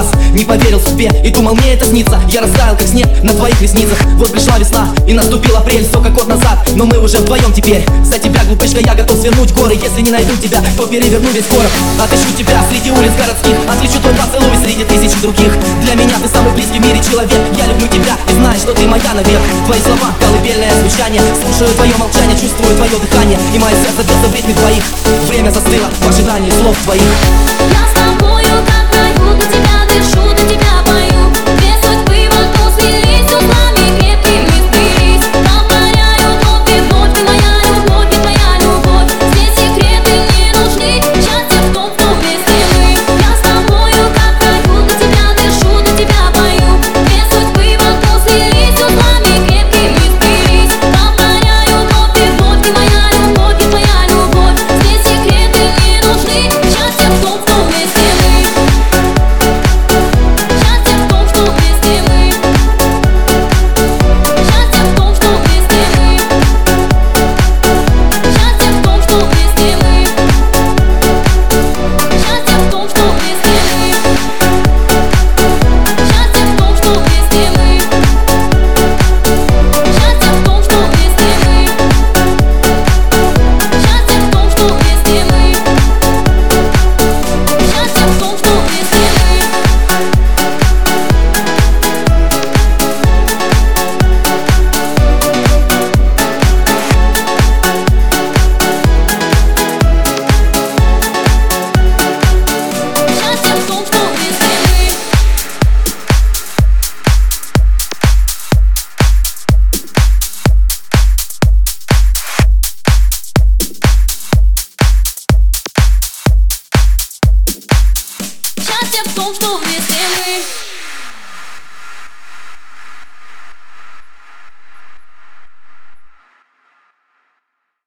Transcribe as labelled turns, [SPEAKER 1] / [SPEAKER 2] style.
[SPEAKER 1] глаз Не поверил себе и думал мне это снится. Я растаял как снег на твоих ресницах. Вот пришла весна и наступил апрель Все как год назад, но мы уже вдвоем теперь. За тебя, глупышка, я готов свернуть горы Если не найду тебя, то переверну весь город Отыщу тебя среди улиц городских. Отличу твой поцелуй среди тысяч других. Для меня ты самый близкий в мире человек. Я люблю тебя и знаю, что ты моя навек. Твои слова, колыбельное звучание. Слушаю твое молчание, чувствую твое дыхание. И мое сердце бьется в ритме твоих. Время застыло в ожидании слов твоих.
[SPEAKER 2] Я